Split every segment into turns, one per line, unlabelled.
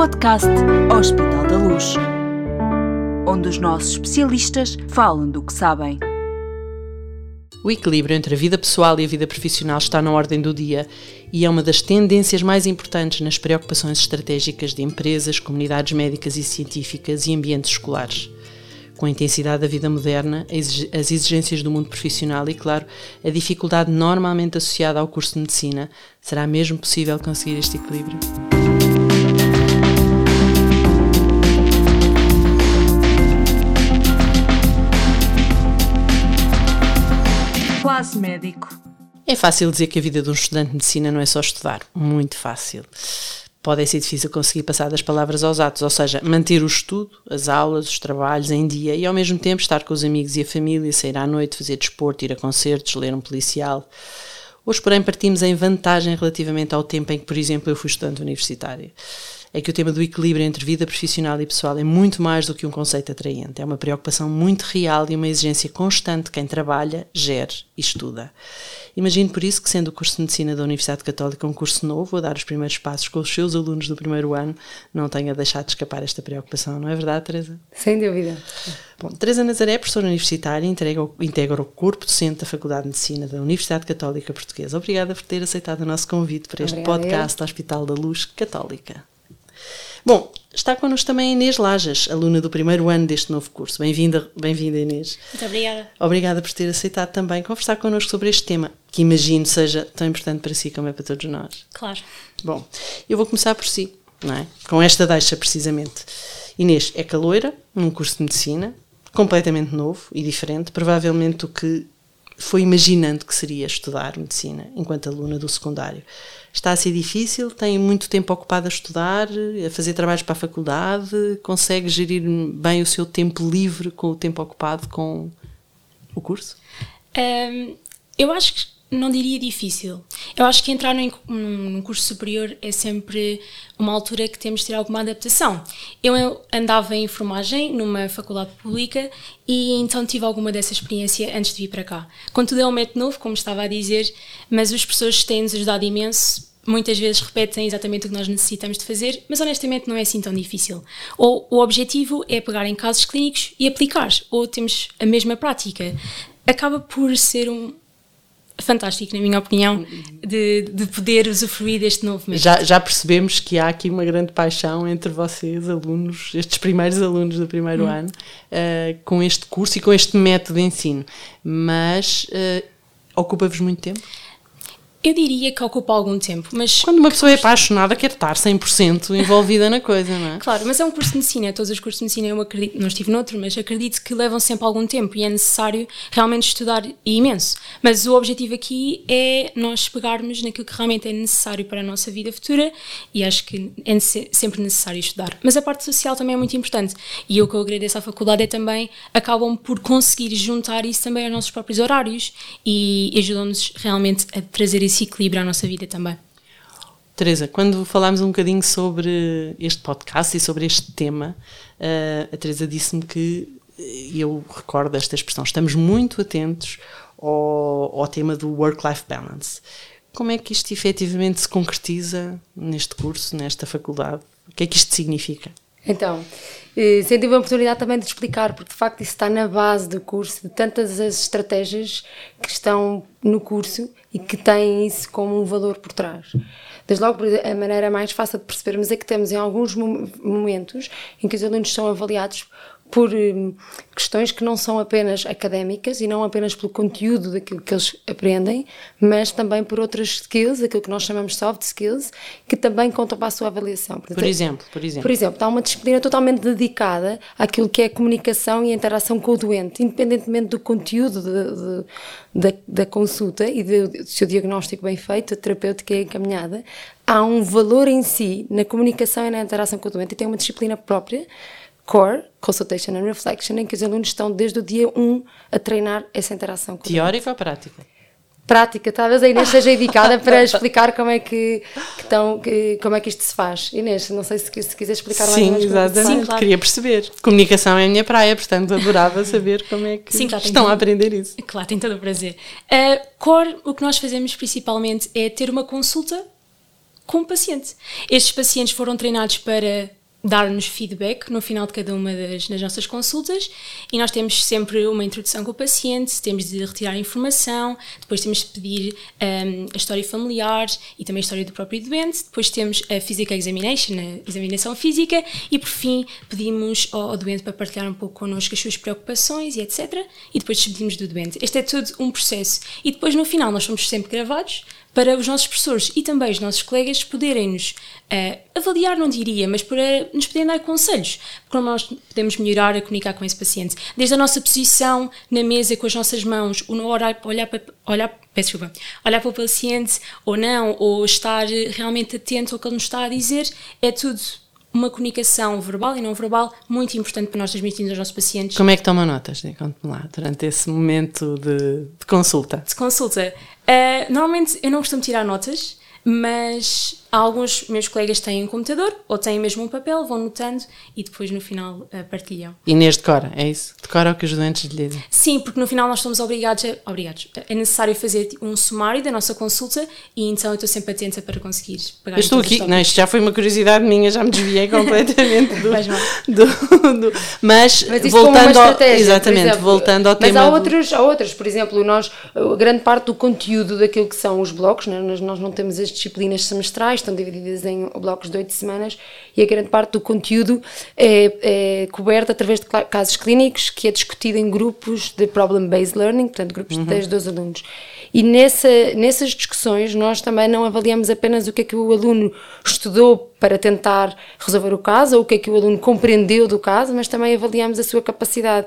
podcast Hospital da Luz, onde os nossos especialistas falam do que sabem.
O equilíbrio entre a vida pessoal e a vida profissional está na ordem do dia e é uma das tendências mais importantes nas preocupações estratégicas de empresas, comunidades médicas e científicas e ambientes escolares. Com a intensidade da vida moderna, as exigências do mundo profissional e, claro, a dificuldade normalmente associada ao curso de medicina, será mesmo possível conseguir este equilíbrio?
Classe médico.
É fácil dizer que a vida de um estudante de medicina não é só estudar. Muito fácil. Pode ser difícil conseguir passar das palavras aos atos, ou seja, manter o estudo, as aulas, os trabalhos em dia e ao mesmo tempo estar com os amigos e a família, sair à noite, fazer desporto, ir a concertos, ler um policial. Hoje, porém, partimos em vantagem relativamente ao tempo em que, por exemplo, eu fui estudante universitário é que o tema do equilíbrio entre vida profissional e pessoal é muito mais do que um conceito atraente. É uma preocupação muito real e uma exigência constante de quem trabalha, gere e estuda. Imagino por isso que, sendo o curso de Medicina da Universidade Católica um curso novo, a dar os primeiros passos com os seus alunos do primeiro ano, não tenha deixado de escapar esta preocupação, não é verdade, Teresa?
Sem dúvida.
Bom, Teresa Nazaré, professora universitária, integra, integra o corpo docente da Faculdade de Medicina da Universidade Católica Portuguesa. Obrigada por ter aceitado o nosso convite para este Obrigada podcast Hospital da Luz Católica. Bom, está connosco também Inês Lajas, aluna do primeiro ano deste novo curso. Bem-vinda, bem-vinda Inês.
Muito obrigada.
Obrigada por ter aceitado também conversar connosco sobre este tema, que imagino seja tão importante para si como é para todos nós.
Claro.
Bom, eu vou começar por si, não é? Com esta deixa, precisamente. Inês é caloira, num curso de medicina, completamente novo e diferente, provavelmente o que foi imaginando que seria estudar medicina enquanto aluna do secundário está a ser difícil, tem muito tempo ocupado a estudar, a fazer trabalhos para a faculdade, consegue gerir bem o seu tempo livre com o tempo ocupado com o curso?
Um, eu acho que não diria difícil. Eu acho que entrar num, num, curso superior é sempre uma altura que temos de ter alguma adaptação. Eu andava em enfermagem numa faculdade pública e então tive alguma dessa experiência antes de vir para cá. Contudo, é um método novo, como estava a dizer, mas as pessoas têm-nos ajudado imenso. Muitas vezes repetem exatamente o que nós necessitamos de fazer, mas honestamente não é assim tão difícil. Ou o objetivo é pegar em casos clínicos e aplicar, ou temos a mesma prática. Acaba por ser um, fantástico, na minha opinião, de, de poder usufruir deste novo método.
Já, já percebemos que há aqui uma grande paixão entre vocês, alunos, estes primeiros alunos do primeiro hum. ano, uh, com este curso e com este método de ensino. Mas uh, ocupa-vos muito tempo?
Eu diria que ocupa algum tempo, mas...
Quando uma pessoa é apaixonada, quer estar 100% envolvida na coisa, não é?
Claro, mas é um curso de medicina, todos os cursos de medicina, eu acredito, não estive noutro, mas acredito que levam sempre algum tempo e é necessário realmente estudar imenso. Mas o objetivo aqui é nós pegarmos naquilo que realmente é necessário para a nossa vida futura e acho que é sempre necessário estudar. Mas a parte social também é muito importante e o que eu agradeço à faculdade é também, acabam por conseguir juntar isso também aos nossos próprios horários e ajudam-nos realmente a trazer esse equilíbrio à nossa vida também.
Teresa, quando falámos um bocadinho sobre este podcast e sobre este tema, eh, a Teresa disse-me que, e eu recordo esta expressão, estamos muito atentos ao, ao tema do work-life balance. Como é que isto efetivamente se concretiza neste curso, nesta faculdade? O que é que isto significa?
Então, eh, sem tive a oportunidade também de explicar, porque de facto isso está na base do curso, de tantas as estratégias que estão no curso e que têm isso como um valor por trás. Desde logo, a maneira mais fácil de percebermos é que temos em alguns momentos em que os alunos são avaliados por um, questões que não são apenas académicas e não apenas pelo conteúdo daquilo que eles aprendem, mas também por outras skills, aquilo que nós chamamos soft skills, que também contam para a sua avaliação.
Portanto, por exemplo, por exemplo.
Por exemplo, há uma disciplina totalmente dedicada àquilo que é a comunicação e a interação com o doente, independentemente do conteúdo de, de, da, da consulta e do seu diagnóstico bem feito, a terapêutica é encaminhada, há um valor em si na comunicação e na interação com o doente e tem uma disciplina própria Core, Consultation and Reflection, em que os alunos estão desde o dia 1 a treinar essa interação com
Teórica ou prática?
Prática, talvez a Inês seja indicada para explicar como é que, que, estão, que, como é que isto se faz. Inês, não sei se, se quiser explicar mais
Sim, exatamente. Sim, claro. Queria perceber. Comunicação é a minha praia, portanto adorava saber como é que Sim, claro, estão a aprender isso.
Claro, tem todo o prazer. Uh, core, o que nós fazemos principalmente é ter uma consulta com o paciente. Estes pacientes foram treinados para dar-nos feedback no final de cada uma das, das, nossas consultas e nós temos sempre uma introdução com o paciente, temos de retirar informação, depois temos de pedir um, a história familiar e também a história do próprio doente, depois temos a physical examination, a examinação física e por fim pedimos ao, ao doente para partilhar um pouco connosco as suas preocupações e etc. E depois despedimos do doente. Este é tudo um processo e depois no final nós somos sempre gravados para os nossos professores e também os nossos colegas poderem-nos uh, avaliar, não diria, mas para nos poderem dar conselhos, como nós podemos melhorar a comunicar com esse paciente. Desde a nossa posição na mesa com as nossas mãos, o olhar, olhar, para, olhar, peço desculpa, olhar para o paciente ou não, ou estar realmente atento ao que ele nos está a dizer, é tudo uma comunicação verbal e não verbal muito importante para nós transmitirmos aos nossos pacientes.
Como é que toma notas? Conte-me lá, durante esse momento de, de consulta.
De consulta. Uh, normalmente eu não costumo tirar notas, mas alguns meus colegas têm um computador ou têm mesmo um papel, vão notando e depois no final uh, partilham.
Inês decora, é isso? Decora o que os doentes lhe dizem?
Sim, porque no final nós estamos obrigados, a, obrigados é necessário fazer um sumário da nossa consulta e então eu estou sempre atenta para conseguir
pegar Eu estou aqui, não, isto já foi uma curiosidade minha, já me desviei completamente do, do, do, mas,
mas
voltando
ao,
exatamente,
exemplo,
voltando ao
mas
tema.
Mas há outras, há outras, por exemplo, nós, a grande parte do conteúdo daquilo que são os blocos, né? nós, nós não temos as disciplinas semestrais, estão divididas em blocos de oito semanas e a grande parte do conteúdo é, é coberta através de casos clínicos que é discutido em grupos de problem-based learning, portanto grupos uhum. de 10, 12 alunos. E nessa, nessas discussões nós também não avaliamos apenas o que é que o aluno estudou para tentar resolver o caso ou o que é que o aluno compreendeu do caso, mas também avaliamos a sua capacidade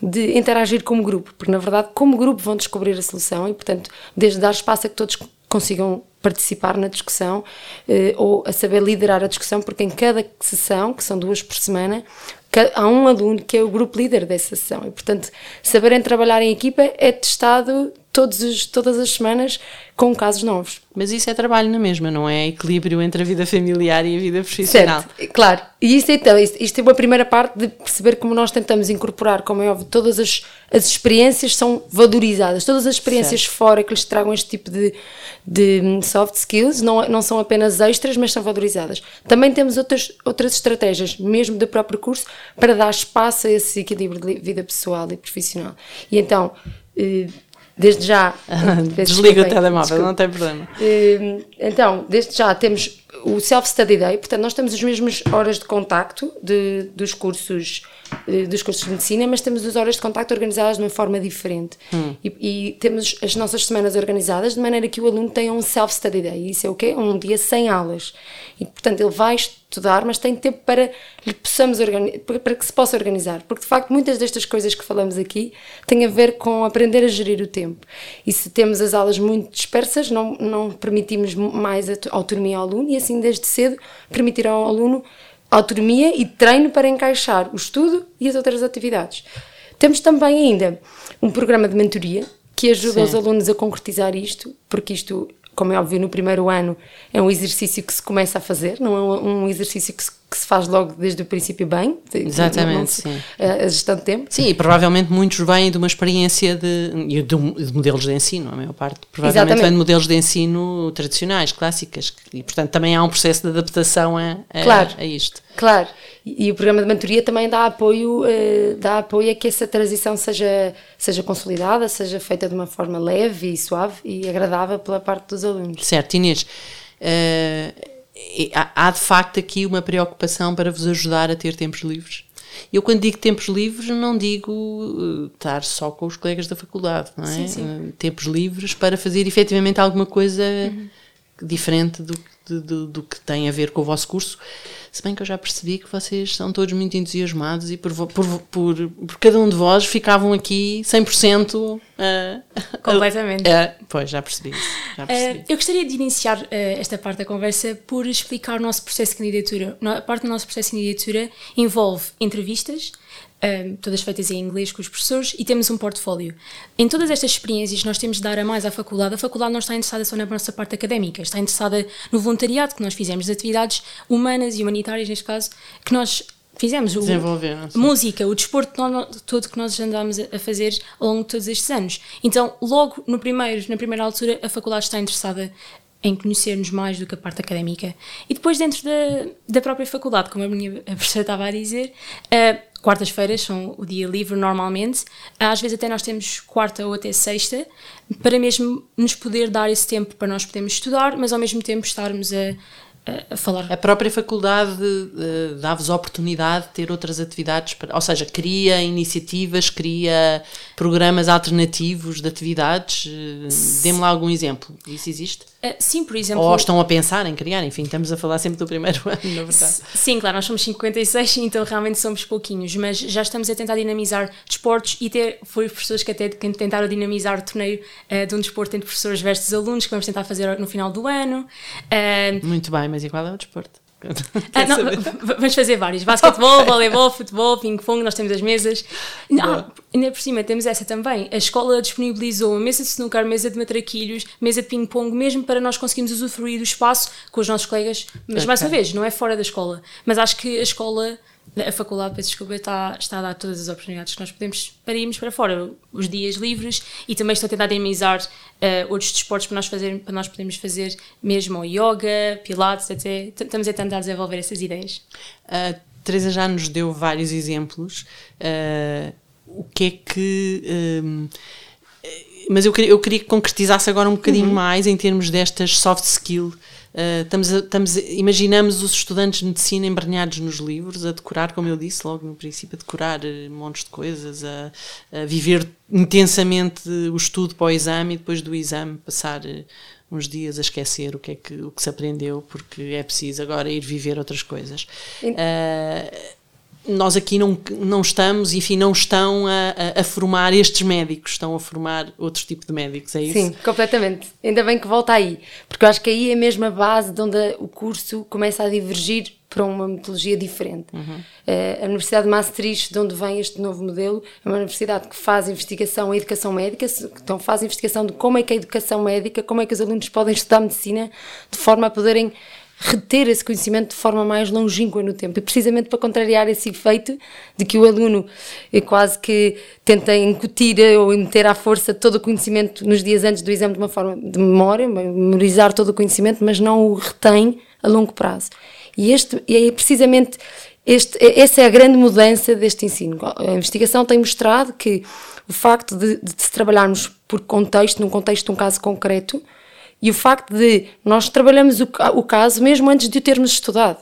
de interagir como grupo, porque na verdade como grupo vão descobrir a solução e portanto desde dar espaço a que todos consigam participar na discussão eh, ou a saber liderar a discussão, porque em cada sessão, que são duas por semana, há um aluno que é o grupo líder dessa sessão. E, portanto, saberem trabalhar em equipa é testado todos os, todas as semanas com casos novos.
Mas isso é trabalho na mesma, não é? Equilíbrio entre a vida familiar e a vida profissional.
Certo, claro. E isso então, isto é uma primeira parte de perceber como nós tentamos incorporar, como é óbvio, todas as, as experiências são valorizadas, todas as experiências certo. fora que lhes tragam este tipo de, de soft skills não, não são apenas extras, mas são valorizadas. Também temos outras, outras estratégias, mesmo do próprio curso, para dar espaço a esse equilíbrio de vida pessoal e profissional. E então, eh, desde já.
Desliga o telemóvel, desculpa. não tem problema.
Eh, então, desde já temos o Self-Study Day, portanto, nós temos as mesmas horas de contacto de, dos cursos eh, dos cursos de medicina, mas temos as horas de contacto organizadas de uma forma diferente. Hum. E, e, temos as nossas semanas organizadas de maneira que o aluno tenha um self-study day. Isso é o quê? Um dia sem aulas. E, portanto, ele vai estudar, mas tem tempo para, lhe possamos para que se possa organizar. Porque, de facto, muitas destas coisas que falamos aqui têm a ver com aprender a gerir o tempo. E se temos as aulas muito dispersas, não, não permitimos mais autonomia ao aluno e, assim, desde cedo, permitir ao aluno autonomia e treino para encaixar o estudo e as outras atividades. Temos também ainda um programa de mentoria que ajuda Sim. os alunos a concretizar isto, porque isto, como é óbvio, no primeiro ano é um exercício que se começa a fazer, não é um exercício que se que se faz logo desde o princípio bem.
Exatamente, não, sim.
A, gestão de tempo.
Sim, e provavelmente muitos vêm de uma experiência de, de, de modelos de ensino, a maior parte. Provavelmente Exatamente. vem de modelos de ensino tradicionais, clássicas, e portanto também há um processo de adaptação a, a,
claro,
a isto.
Claro, e, e, o programa de mentoria também dá apoio, eh, dá apoio a que essa transição seja, seja consolidada, seja feita de uma forma leve e suave e agradável pela parte dos alunos.
Certo, Inês. Uh, há de facto aqui uma preocupação para vos ajudar a ter tempos livres. Eu, quando digo tempos livres, não digo uh, estar só com os colegas da faculdade, não é? Sim, sim. Uh, tempos livres para fazer efetivamente alguma coisa uhum. diferente do, do, do, que tem a ver com o vosso curso. Se bem que eu já percebi que vocês são todos muito entusiasmados e por, por, por, por cada um de vós ficavam aqui 100%. Uh,
Completamente.
Uh, pois, já percebi isso. Já percebi.
Uh, eu gostaria de iniciar uh, esta parte da conversa por explicar o nosso processo de candidatura. A parte do nosso processo de candidatura envolve entrevistas, um, todas feitas em inglês com os professores, e temos um portfólio. Em todas estas experiências, nós temos de dar a mais à faculdade. A faculdade não está interessada só na nossa parte académica, está interessada no voluntariado que nós fizemos, de atividades humanas e humanitárias, neste caso, que nós fizemos. O, música, o desporto todo que nós andámos a fazer ao longo de todos estes anos. Então, logo no primeiro, na primeira altura, a faculdade está interessada em conhecer-nos mais do que a parte académica. E depois, dentro da, da própria faculdade, como a minha a professora estava a dizer, uh, quartas-feiras são o dia livre normalmente, às vezes até nós temos quarta ou até sexta, para mesmo nos poder dar esse tempo para nós podermos estudar, mas ao mesmo tempo estarmos a, a falar.
A própria faculdade uh, dá-vos a oportunidade de ter outras atividades, para, ou seja, cria iniciativas, cria programas alternativos de atividades. Uh, Dê-me lá algum exemplo. Isso existe?
Uh, sim, por exemplo.
Ou estão a pensar em criar, enfim, estamos a falar sempre do primeiro ano, na verdade.
Sim, claro, nós somos 56, então realmente somos pouquinhos, mas já estamos a tentar dinamizar desportos e ter, foi professores que até tentaram dinamizar o torneio uh, de um desporto entre professores versus alunos, que vamos tentar fazer no final do ano.
Muito bem, mas qual é o desporto?
Ah, não, vamos fazer vários: basquetebol, voleibol, futebol, ping-pong. Nós temos as mesas. Não, ainda por cima temos essa também. A escola disponibilizou mesa de snooker, mesa de matraquilhos, mesa de ping-pong, mesmo para nós conseguirmos usufruir do espaço com os nossos colegas. Mas okay. mais uma vez, não é fora da escola. Mas acho que a escola a faculdade, peço desculpa, está, está a dar todas as oportunidades que nós podemos para irmos para fora, os dias livres e também estou a tentar dinamizar uh, outros desportos para nós, fazer, para nós podermos fazer mesmo yoga, pilates, até estamos a tentar desenvolver essas ideias.
A Teresa já nos deu vários exemplos. Uh, o que é que. Um, mas eu queria, eu queria que concretizasse agora um bocadinho uhum. mais em termos destas soft skills Uh, estamos a, estamos, imaginamos os estudantes de medicina embrenhados nos livros, a decorar, como eu disse logo no princípio, a decorar uh, montes de coisas, a, a, viver intensamente o estudo para o exame e depois do exame passar uh, uns dias a esquecer o que é que, o que se aprendeu, porque é preciso agora ir viver outras coisas. Uh, nós aqui não, não estamos, enfim, não estão a, a, a, formar estes médicos, estão a formar outro tipo de médicos, é isso?
Sim, completamente. Ainda bem que volta aí, porque eu acho que aí é a mesma base de onde o curso começa a divergir para uma metodologia diferente. Uhum. A Universidade de Maastricht, de onde vem este novo modelo, é uma universidade que faz investigação em educação médica, então faz investigação de como é que a educação médica, como é que os alunos podem estudar medicina de forma a poderem reter esse conhecimento de forma mais longínqua no tempo. E precisamente para contrariar esse efeito de que o aluno é quase que tenta incutir ou meter à força todo o conhecimento nos dias antes do exame de uma forma de memória, memorizar todo o conhecimento, mas não o retém a longo prazo. E este é precisamente este, essa é a grande mudança deste ensino. A investigação tem mostrado que o facto de, de se trabalharmos por contexto, num contexto de um caso concreto, e o facto de nós trabalhamos o, o, caso mesmo antes de o termos estudado.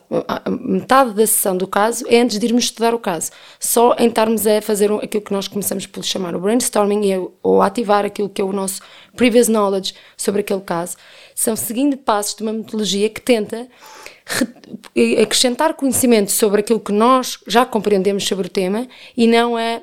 Metade da sessão do caso é antes de irmos estudar o caso. Só em estarmos a fazer aquilo que nós começamos por chamar o brainstorming ou ativar aquilo que é o nosso previous knowledge sobre aquele caso, são seguindo passos de uma metodologia que tenta acrescentar conhecimento sobre aquilo que nós já compreendemos sobre o tema e não a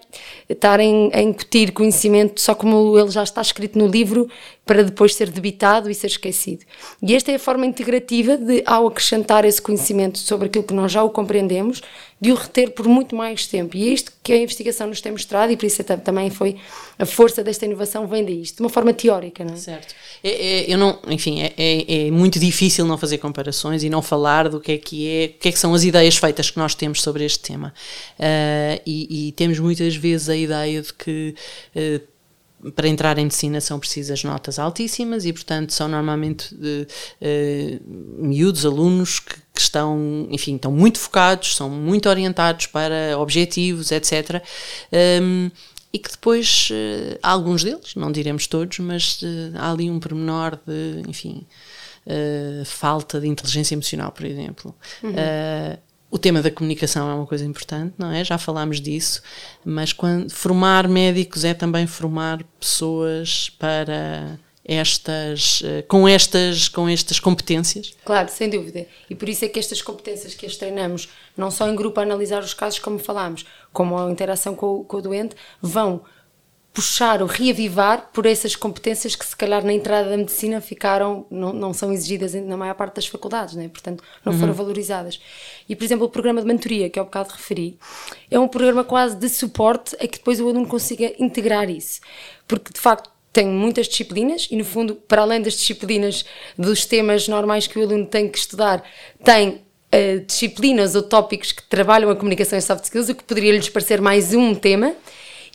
estar a incutir conhecimento só como ele já está escrito no livro para depois ser debitado e ser esquecido. E esta é a forma integrativa de, ao acrescentar esse conhecimento sobre aquilo que nós já o compreendemos, de o reter por muito mais tempo. E é isto que a investigação nos tem mostrado, e por isso também foi a força desta inovação vem daí, de uma forma teórica, não é?
Certo. É, é, eu não, enfim, é, é, é, muito difícil não fazer comparações e não falar do que é que é, o que é que são as ideias feitas que nós temos sobre este tema. Uh, e, e, temos muitas vezes a ideia de que uh, para entrar em medicina são precisas notas altíssimas e, portanto, são normalmente uh, uh, miúdos, alunos que, que, estão, enfim, estão muito focados, são muito orientados para objetivos, etc. Um, e que depois, uh, alguns deles, não diremos todos, mas uh, há ali um pormenor de, enfim, uh, falta de inteligência emocional, por exemplo. Uhum. O tema da comunicação é uma coisa importante, não é? Já falámos disso, mas quando, formar médicos é também formar pessoas para estas eh, com estas com estas competências?
Claro, sem dúvida. E por isso é que estas competências que as treinamos, não só em grupo a analisar os casos como falámos, como a interação com, com o doente, vão puxar ou reavivar por essas competências que se calhar na entrada da medicina ficaram, não, não são exigidas na maior parte das faculdades, né? portanto não uhum. foram valorizadas. E por exemplo o programa de mentoria que ao bocado referi, é um programa quase de suporte a que depois o aluno consiga integrar isso, porque de facto tem muitas disciplinas e no fundo para além das disciplinas dos temas normais que o aluno tem que estudar, tem Uh, disciplinas ou tópicos que trabalham a comunicação e soft skills, o que poderia lhes parecer mais um tema,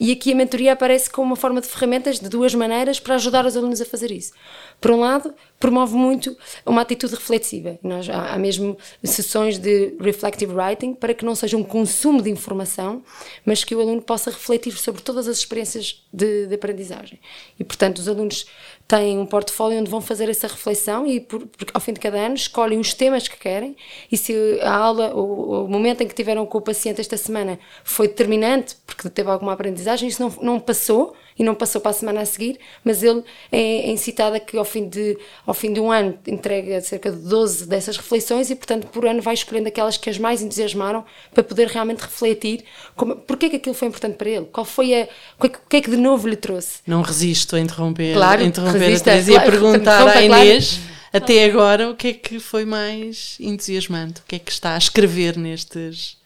E aqui a mentoria aparece como uma forma de ferramentas de duas maneiras para ajudar os alunos a fazer isso. Por um lado, promove muito uma atitude reflexiva. Nós, há, há mesmo sessões de reflective writing para que não seja um consumo de informação, mas que o aluno possa refletir sobre todas as experiências de, de aprendizagem. E, portanto, os alunos têm um portfólio onde vão fazer essa reflexão e, por, ao fim de cada ano, escolhem os temas que querem. E se a aula, o, o momento em que tiveram com o paciente esta semana foi determinante, porque teve alguma aprendizagem, isso não, não passou, e não passou para a semana a seguir, mas ele é, é incitado a que ao fim, de, ao fim de um ano entregue cerca de 12 dessas reflexões e, portanto, por ano vai escolhendo aquelas que as mais entusiasmaram para poder realmente refletir como, porque é que aquilo foi importante para ele, qual foi a, o que é que de novo lhe trouxe.
Não resisto a interromper,
claro,
interromper
resista,
a Teresa e a
claro,
perguntar à
claro.
Inês, até agora, o que é que foi mais entusiasmante? O que é que está a escrever nestes...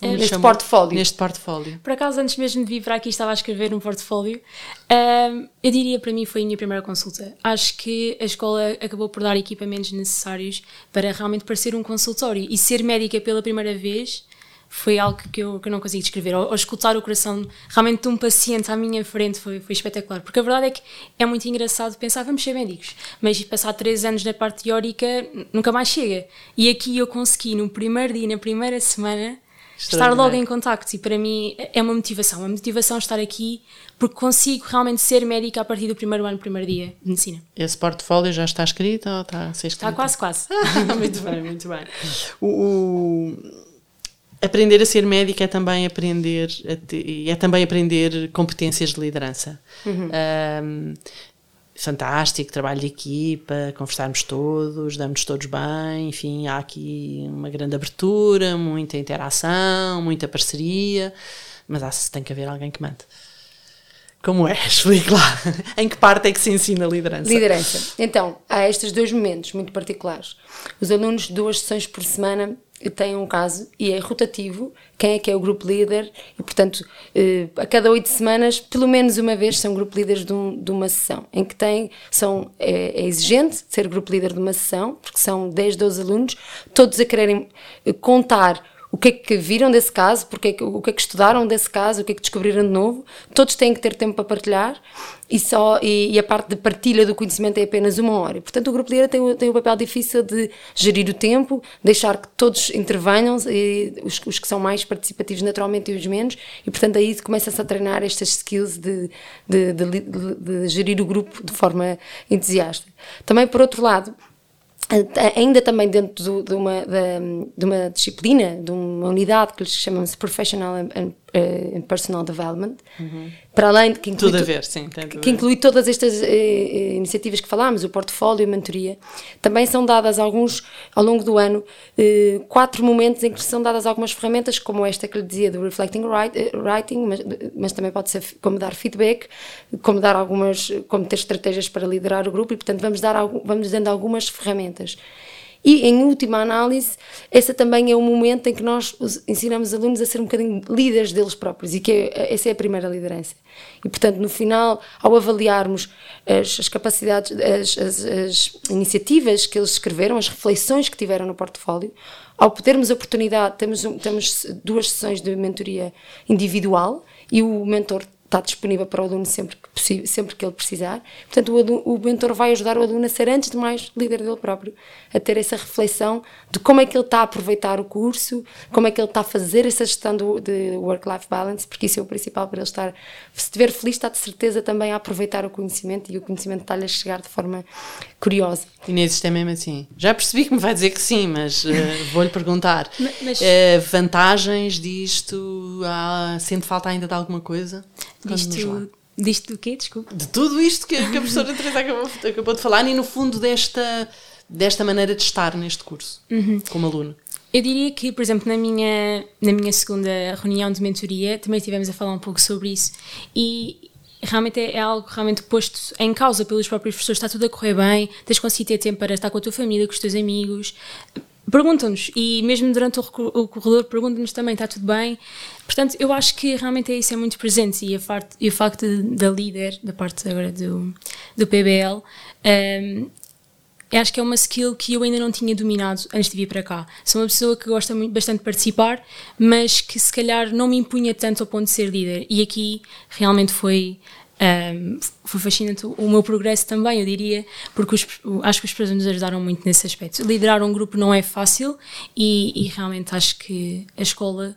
como
Neste portfólio.
Neste portfólio.
Por acaso, antes mesmo de vir para aqui, estava a escrever um portfólio. Ahm, eu diria para mim foi a minha primeira consulta. Acho que a escola acabou por dar equipamentos necessários para realmente parecer um consultório. E ser médica pela primeira vez foi algo que eu, que eu não consigo descrever. Ou, ou escutar o coração realmente de um paciente à minha frente foi, foi espetacular. Porque a verdade é que é muito engraçado pensar, vamos ser médicos. Mas passar três anos na parte teórica nunca mais chega. E aqui eu consegui, no primeiro dia, na primeira semana estar logo em contacto e para mim é uma motivação, uma motivação estar aqui porque consigo realmente ser médica a partir do primeiro ano, primeiro dia de medicina.
Esse portfólio já está escrito ou está a ser escrito?
Está quase, quase.
muito bem, muito bem. O, o- aprender a ser médica é também aprender é também aprender competências de liderança. Ahm, fantástico, trabalho de equipa, conversarmos todos, damos todos bem, enfim, há aqui uma grande abertura, muita interação, muita parceria, mas há, tem que haver alguém que mande. Como é? Explique lá. em que parte é que se ensina liderança?
Liderança. Então, há estes dois momentos muito particulares. Os alunos, duas sessões por semana, têm um caso e é rotativo quem é que é o grupo líder e, portanto, eh, a cada oito semanas, pelo menos uma vez, são grupo líderes de, um- de uma sessão, em que tem, são, é, é exigente ser grupo líder de uma sessão, porque são 10, 12 alunos, todos a quererem eh, contar que é que viram desse caso, porque é que, o que é que estudaram desse caso, o que é que descobriram de novo. Todos têm que ter tempo para partilhar e, só, e, e a parte de partilha do conhecimento é apenas uma hora. Portanto, o grupo líder tem, o- tem o papel difícil de gerir o tempo, deixar que todos intervenham, e os, os que são mais participativos naturalmente e os menos, e portanto aí começa-se a treinar estas skills de, de, de, de- de gerir o grupo de forma entusiasta. Também, por outro lado, ainda também dentro do- de, uma, de uma disciplina, de uma unidade que lhes chamamos Professional and, and, eh, Personal Development, para além de que inclui,
Tudo a ver, sim.
que inclui todas estas eh, eh, iniciativas que falámos, o portfólio e a mentoria, também são dadas alguns, ao longo do ano, eh, quatro momentos em que são dadas algumas ferramentas, como esta que lhe dizia do Reflecting write- Writing, mas, mas também pode ser como dar feedback, como dar algumas, como ter estratégias para liderar o grupo e, portanto, vamos, dar, vamos dando algumas ferramentas. E, em última análise, esse também é o momento em que nós os ensinamos os alunos a ser um bocadinho líderes deles próprios e que é, essa é a primeira liderança. E, portanto, no final, ao avaliarmos as, as capacidades, as, as- as iniciativas que eles escreveram, as reflexões que tiveram no portfólio, ao termos a oportunidade, temos, temos duas sessões de mentoria individual e o mentor está disponível para o aluno sempre que, possível, sempre que ele precisar. Portanto, o, aluno- o mentor vai ajudar o aluno a ser, antes de mais, líder dele próprio, a ter essa reflexão de como é que ele está a aproveitar o curso, como é que ele está a fazer essa gestão do, de work-life balance, porque isso é o principal para ele estar. Se estiver feliz, está de certeza também a aproveitar o conhecimento e o conhecimento está-lhe a chegar de forma curiosa.
Inês, isto é mesmo assim. Já percebi que me vai dizer que sim, mas eh, vou-lhe perguntar.
Ma- mas-
Eh, vantagens disto? Há, sente falta ainda de alguma coisa?
Disto, disto do quê? Desculpa.
De tudo isto que, que a professora Teresa acabou, acabou de falar e, no fundo, desta, desta maneira de estar neste curso, como aluno.
Eu diria que, por exemplo, na minha, na minha segunda reunião de mentoria, também estivemos a falar um pouco sobre isso e realmente é, é algo realmente posto em causa pelos próprios professores. Está tudo a correr bem, tens conseguido ter tempo para estar com a tua família, com os teus amigos. Perguntam-nos e mesmo durante o, corredor perguntam-nos também, está tudo bem? Portanto, eu acho que realmente é isso, é muito presente e, parte, e o facto da líder, da parte agora do, do PBL, hum, eu acho que é uma skill que eu ainda não tinha dominado antes de vir para cá. Sou uma pessoa que gosta muito, bastante de participar, mas que se calhar não me impunha tanto ao ponto de ser líder. E aqui realmente foi um, foi fascinante o meu progresso também, eu diria, porque os, acho que os professores nos ajudaram muito nesse aspecto. Liderar um grupo não é fácil e, e realmente acho que a escola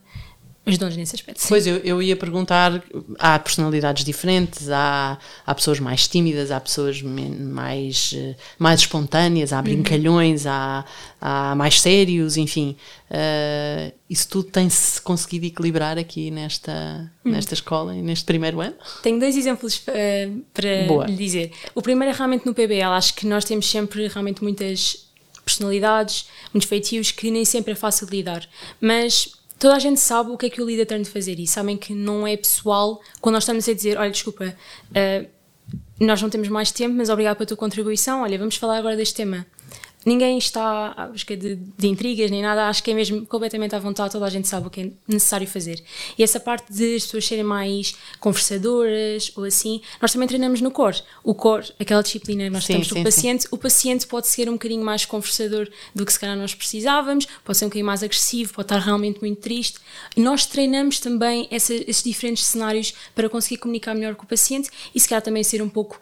ajudou-nos nesse aspecto. Sim.
Pois, eu, eu ia perguntar, há personalidades diferentes, há, há pessoas mais tímidas, há pessoas mais, mais espontâneas, há uhum. brincalhões, uhum. há, há mais sérios, enfim. Uh, isso tudo tem-se conseguido equilibrar aqui nesta, uhum. nesta escola e neste primeiro ano?
Tenho dois exemplos uh, para Boa. lhe dizer. O primeiro é realmente no PBL, acho que nós temos sempre realmente muitas personalidades, muitos feitios que nem sempre é fácil de lidar, mas toda a gente sabe o que é que o líder tem de fazer e sabem que não é pessoal quando nós estamos a dizer: olha, desculpa, uh, nós não temos mais tempo, mas obrigado pela tua contribuição. Olha, vamos falar agora deste tema ninguém está à busca de, de, intrigas nem nada, acho que é mesmo completamente à vontade, toda a gente sabe o que é necessário fazer. E essa parte de as pessoas serem mais conversadoras ou assim, nós também treinamos no core. O core, aquela disciplina que nós sim, temos sim, o paciente, sim. o paciente pode ser um bocadinho mais conversador do que se calhar nós precisávamos, pode ser um bocadinho mais agressivo, pode estar realmente muito triste. Nós treinamos também essa, esses diferentes cenários para conseguir comunicar melhor com o paciente e se calhar também ser um pouco,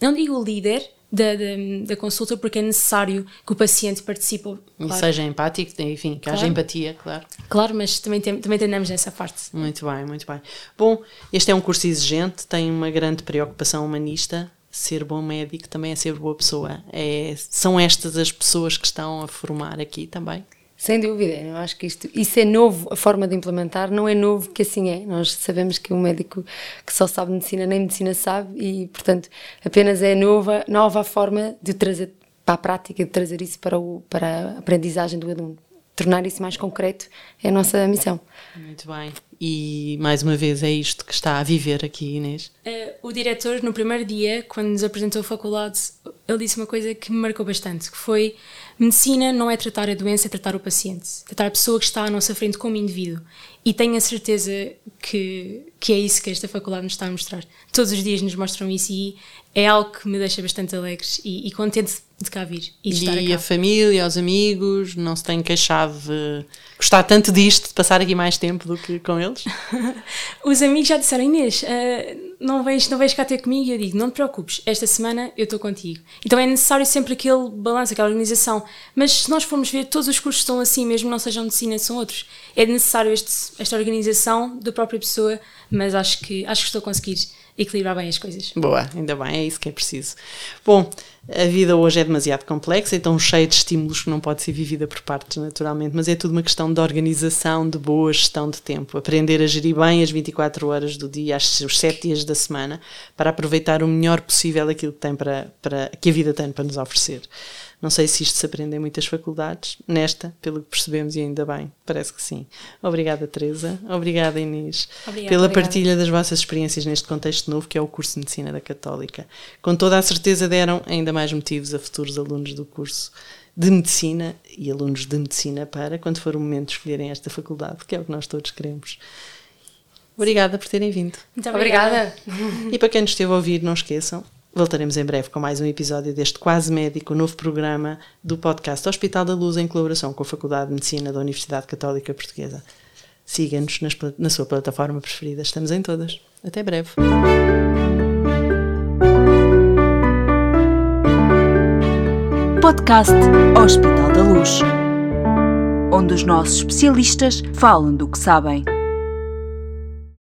não digo líder, da, da, da, consulta porque é necessário que o paciente participe. Claro.
E seja empático, enfim, que claro. haja empatia, claro.
Claro, mas também, tem, também tendemos nessa parte.
Muito bem, muito bem. Bom, este é um curso exigente, tem uma grande preocupação humanista. Ser bom médico também é ser boa pessoa. É, são estas as pessoas que estão a formar aqui também?
Sem dúvida, eu acho que isto, isso é novo, a forma de implementar não é novo que assim é. Nós sabemos que um médico que só sabe medicina nem medicina sabe e, portanto, apenas é nova, nova a forma de trazer para a prática, de trazer isso para, o, para a aprendizagem do aluno. Tornar isso mais concreto é a nossa missão.
Muito bem. E mais uma vez é isto que está a viver aqui, Inês?
Uh, o diretor, no primeiro dia, quando nos apresentou a faculdade, ele disse uma coisa que me marcou bastante, que foi Medicina não é tratar a doença, é tratar o paciente, tratar a pessoa que está à nossa frente como indivíduo. E tenho a certeza que, que é isso que esta faculdade nos está a mostrar. Todos os dias nos mostram isso e é algo que me deixa bastante alegre e, e contente de cá vir e de
e
estar
cá. a família, os amigos, não se têm queixado de gostar tanto disto, de passar aqui mais tempo do que com eles?
os amigos já disseram, Inês, uh, não vais, não vais cá ter comigo? E eu digo, não te preocupes, esta semana eu estou contigo. Então é necessário sempre aquele balanço, aquela organização. Mas se nós formos ver, todos os cursos estão assim, mesmo não sejam de medicina, são outros. É necessário este, esta organização da própria pessoa, mas acho que, acho que estou a conseguir equilibrar bem as coisas.
Boa, ainda bem, é isso que é preciso. Bom, a vida hoje é demasiado complexa, então cheia de estímulos que não pode ser vivida por partes, naturalmente, mas é tudo uma questão de organização, de boa gestão de tempo. Aprender a gerir bem as 24 horas do dia, os 7 dias da semana, para aproveitar o melhor possível aquilo que, tem para, para, que a vida tem para nos oferecer. Não sei se isto se aprende em muitas faculdades, nesta, pelo que percebemos, e ainda bem, parece que sim. Obrigada, Teresa. Obrigada, Inês, obrigada, pela obrigada. partilha das vossas experiências neste contexto novo que é o curso de Medicina da Católica. Com toda a certeza deram ainda mais motivos a futuros alunos do curso de Medicina e alunos de Medicina para, quando for o momento de escolherem esta faculdade, que é o que nós todos queremos. Obrigada por terem vindo.
Muito obrigada.
E para quem nos esteve a ouvir, não esqueçam, Voltaremos em breve com mais um episódio deste Quase Médico, novo programa do podcast Hospital da Luz em colaboração com a Faculdade de Medicina da Universidade Católica Portuguesa. Siga-nos na sua plataforma preferida, estamos em todas. Até breve.
Podcast Hospital da Luz, onde os nossos especialistas falam do que sabem.